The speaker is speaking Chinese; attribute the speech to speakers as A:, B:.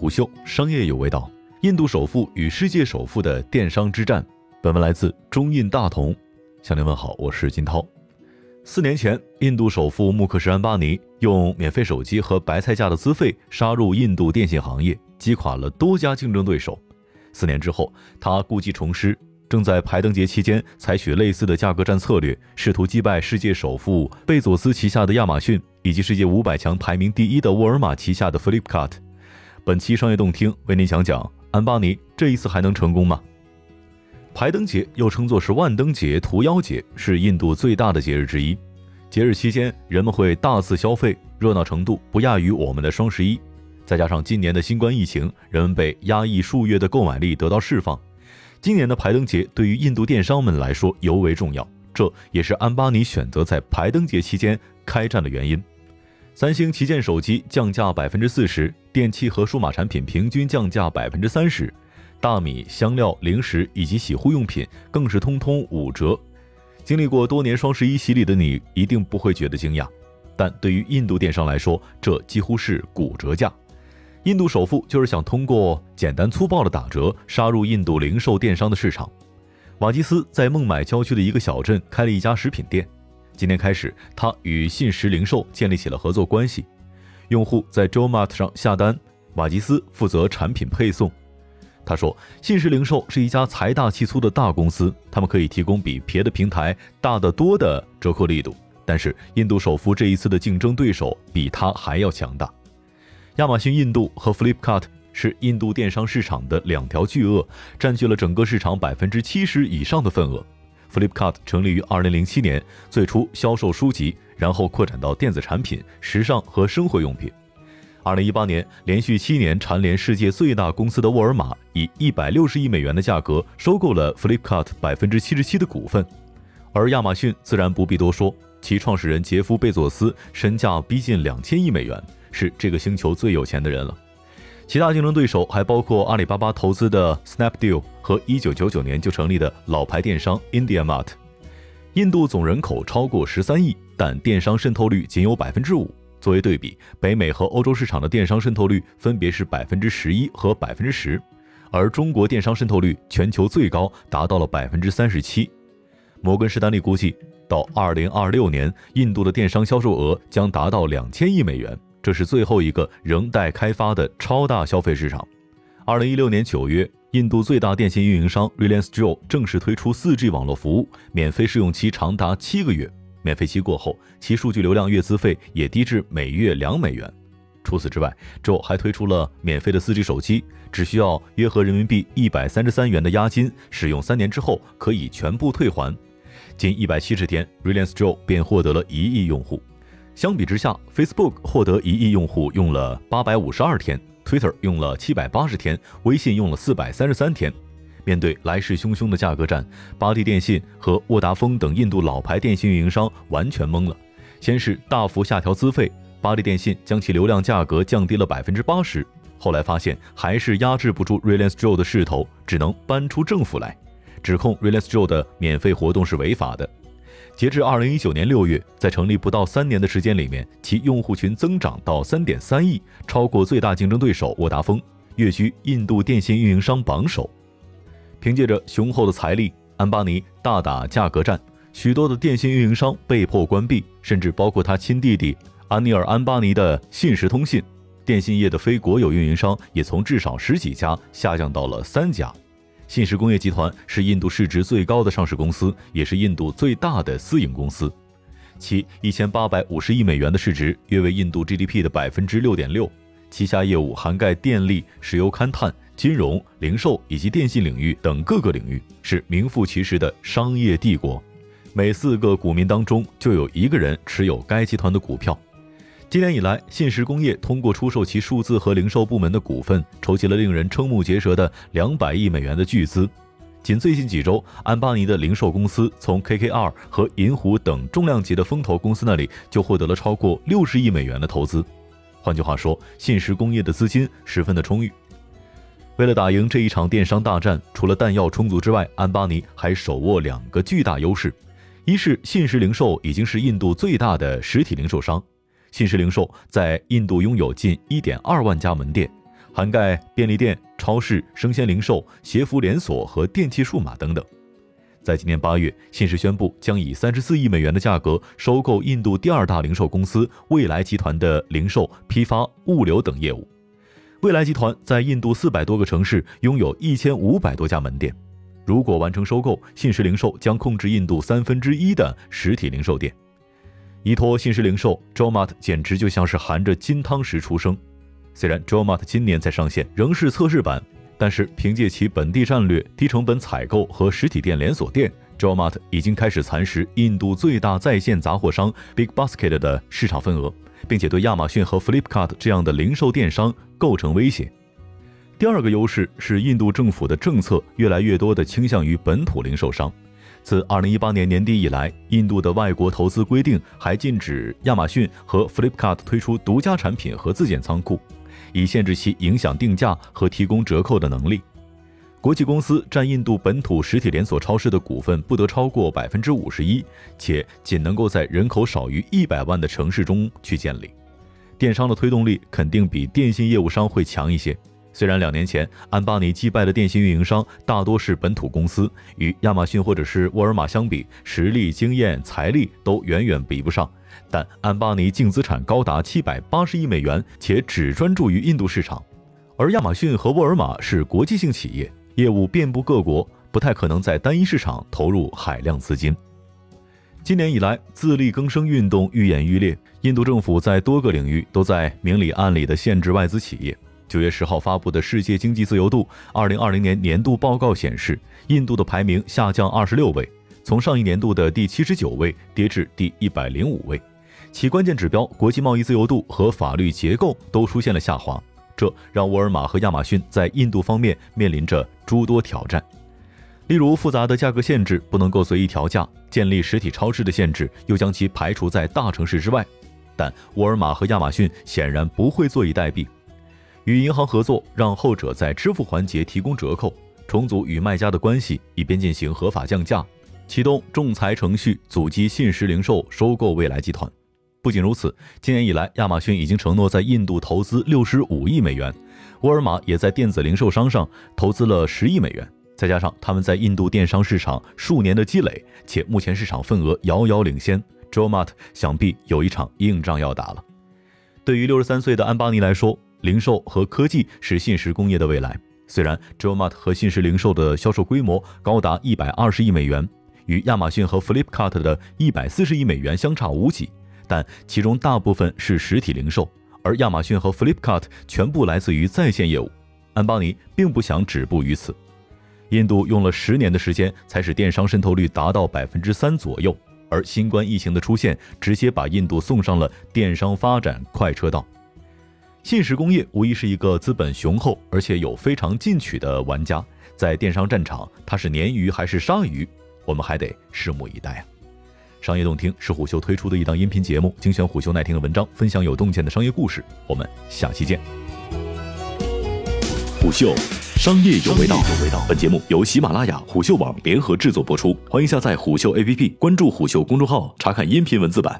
A: 虎嗅商业有味道，印度首富与世界首富的电商之战。本文来自中印大同，向您问好，我是金涛。四年前，印度首富穆克什安巴尼用免费手机和白菜价的资费杀入印度电信行业，击垮了多家竞争对手。四年之后，他故技重施，正在排灯节期间采取类似的价格战策略，试图击败世界首富贝佐斯旗下的亚马逊以及世界五百强排名第一的沃尔玛旗下的 Flipkart。本期商业动听为您讲讲安巴尼这一次还能成功吗？排灯节又称作是万灯节、屠妖节，是印度最大的节日之一。节日期间，人们会大肆消费，热闹程度不亚于我们的双十一。再加上今年的新冠疫情，人们被压抑数月的购买力得到释放。今年的排灯节对于印度电商们来说尤为重要，这也是安巴尼选择在排灯节期间开战的原因。三星旗舰手机降价百分之四十，电器和数码产品平均降价百分之三十，大米、香料、零食以及洗护用品更是通通五折。经历过多年双十一洗礼的你，一定不会觉得惊讶，但对于印度电商来说，这几乎是骨折价。印度首富就是想通过简单粗暴的打折杀入印度零售电商的市场。瓦基斯在孟买郊区的一个小镇开了一家食品店。今天开始，他与信实零售建立起了合作关系。用户在 Jomart 上下单，瓦吉斯负责产品配送。他说：“信实零售是一家财大气粗的大公司，他们可以提供比别的平台大得多的折扣力度。但是，印度首富这一次的竞争对手比他还要强大。亚马逊印度和 Flipkart 是印度电商市场的两条巨鳄，占据了整个市场百分之七十以上的份额。” Flipkart 成立于2007年，最初销售书籍，然后扩展到电子产品、时尚和生活用品。2018年，连续七年蝉联世界最大公司的沃尔玛以160亿美元的价格收购了 Flipkart 百分之七十七的股份。而亚马逊自然不必多说，其创始人杰夫·贝佐斯身价逼近两千亿美元，是这个星球最有钱的人了。其他竞争对手还包括阿里巴巴投资的 Snapdeal 和1999年就成立的老牌电商 IndiaMart。印度总人口超过13亿，但电商渗透率仅有5%。作为对比，北美和欧洲市场的电商渗透率分别是11%和10%，而中国电商渗透率全球最高，达到了37%。摩根士丹利估计，到2026年，印度的电商销售额将达到2000亿美元。这是最后一个仍待开发的超大消费市场。二零一六年九月，印度最大电信运营商 Reliance Jio 正式推出 4G 网络服务，免费试用期长达七个月。免费期过后，其数据流量月资费也低至每月两美元。除此之外，Jio 还推出了免费的 4G 手机，只需要约合人民币一百三十三元的押金，使用三年之后可以全部退还。仅一百七十天，Reliance Jio 便获得了一亿用户。相比之下，Facebook 获得一亿用户用了八百五十二天，Twitter 用了七百八十天，微信用了四百三十三天。面对来势汹汹的价格战，巴蒂电信和沃达丰等印度老牌电信运营商完全懵了。先是大幅下调资费，巴蒂电信将其流量价格降低了百分之八十，后来发现还是压制不住 Reliance Jio 的势头，只能搬出政府来，指控 Reliance Jio 的免费活动是违法的。截至二零一九年六月，在成立不到三年的时间里面，其用户群增长到三点三亿，超过最大竞争对手沃达丰，跃居印度电信运营商榜首。凭借着雄厚的财力，安巴尼大打价格战，许多的电信运营商被迫关闭，甚至包括他亲弟弟安尼尔·安巴尼的信实通信。电信业的非国有运营商也从至少十几家下降到了三家。信实工业集团是印度市值最高的上市公司，也是印度最大的私营公司。其一千八百五十亿美元的市值约为印度 GDP 的百分之六点六。旗下业务涵盖电力、石油勘探、金融、零售以及电信领域等各个领域，是名副其实的商业帝国。每四个股民当中就有一个人持有该集团的股票。今年以来，信实工业通过出售其数字和零售部门的股份，筹集了令人瞠目结舌的两百亿美元的巨资。仅最近几周，安巴尼的零售公司从 KKR 和银湖等重量级的风投公司那里就获得了超过六十亿美元的投资。换句话说，信实工业的资金十分的充裕。为了打赢这一场电商大战，除了弹药充足之外，安巴尼还手握两个巨大优势：一是信实零售已经是印度最大的实体零售商。信实零售在印度拥有近1.2万家门店，涵盖便利店、超市、生鲜零售、鞋服连锁和电器数码等等。在今年八月，信实宣布将以三十四亿美元的价格收购印度第二大零售公司未来集团的零售、批发、物流等业务。未来集团在印度四百多个城市拥有一千五百多家门店。如果完成收购，信实零售将控制印度三分之一的实体零售店。依托信实零售，Jomart 简直就像是含着金汤匙出生。虽然 Jomart 今年才上线，仍是测试版。但是凭借其本地战略、低成本采购和实体店连锁店，Jomart 已经开始蚕食印度最大在线杂货商 Big Basket 的市场份额，并且对亚马逊和 Flipkart 这样的零售电商构成威胁。第二个优势是印度政府的政策越来越多的倾向于本土零售商。自2018年年底以来，印度的外国投资规定还禁止亚马逊和 Flipkart 推出独家产品和自建仓库。以限制其影响定价和提供折扣的能力。国际公司占印度本土实体连锁超市的股份不得超过百分之五十一，且仅能够在人口少于一百万的城市中去建立。电商的推动力肯定比电信业务商会强一些。虽然两年前安巴尼击败的电信运营商大多是本土公司，与亚马逊或者是沃尔玛相比，实力、经验、财力都远远比不上。但安巴尼净资产高达七百八十亿美元，且只专注于印度市场，而亚马逊和沃尔玛是国际性企业，业务遍布各国，不太可能在单一市场投入海量资金。今年以来，自力更生运动愈演愈烈，印度政府在多个领域都在明里暗里的限制外资企业。九月十号发布的世界经济自由度二零二零年年度报告显示，印度的排名下降二十六位，从上一年度的第七十九位跌至第一百零五位。其关键指标国际贸易自由度和法律结构都出现了下滑，这让沃尔玛和亚马逊在印度方面面临着诸多挑战。例如，复杂的价格限制不能够随意调价，建立实体超市的限制又将其排除在大城市之外。但沃尔玛和亚马逊显然不会坐以待毙，与银行合作，让后者在支付环节提供折扣，重组与卖家的关系，以便进行合法降价，启动仲裁程序，阻击信实零售收购未来集团。不仅如此，今年以来，亚马逊已经承诺在印度投资六十五亿美元，沃尔玛也在电子零售商上投资了十亿美元。再加上他们在印度电商市场数年的积累，且目前市场份额遥遥领先，Jomart 想必有一场硬仗要打了。对于六十三岁的安巴尼来说，零售和科技是信实工业的未来。虽然 j o m a t 和信实零售的销售规模高达一百二十亿美元，与亚马逊和 Flipkart 的一百四十亿美元相差无几。但其中大部分是实体零售，而亚马逊和 Flipkart 全部来自于在线业务。安邦尼并不想止步于此。印度用了十年的时间才使电商渗透率达到百分之三左右，而新冠疫情的出现直接把印度送上了电商发展快车道。信实工业无疑是一个资本雄厚而且有非常进取的玩家，在电商战场，它是鲶鱼还是鲨鱼，我们还得拭目以待啊。商业洞听是虎嗅推出的一档音频节目，精选虎嗅耐听的文章，分享有洞见的商业故事。我们下期见。虎嗅，商业有味道。本节目由喜马拉雅、虎嗅网联合制作播出，欢迎下载虎嗅 APP，关注虎嗅公众号，查看音频文字版。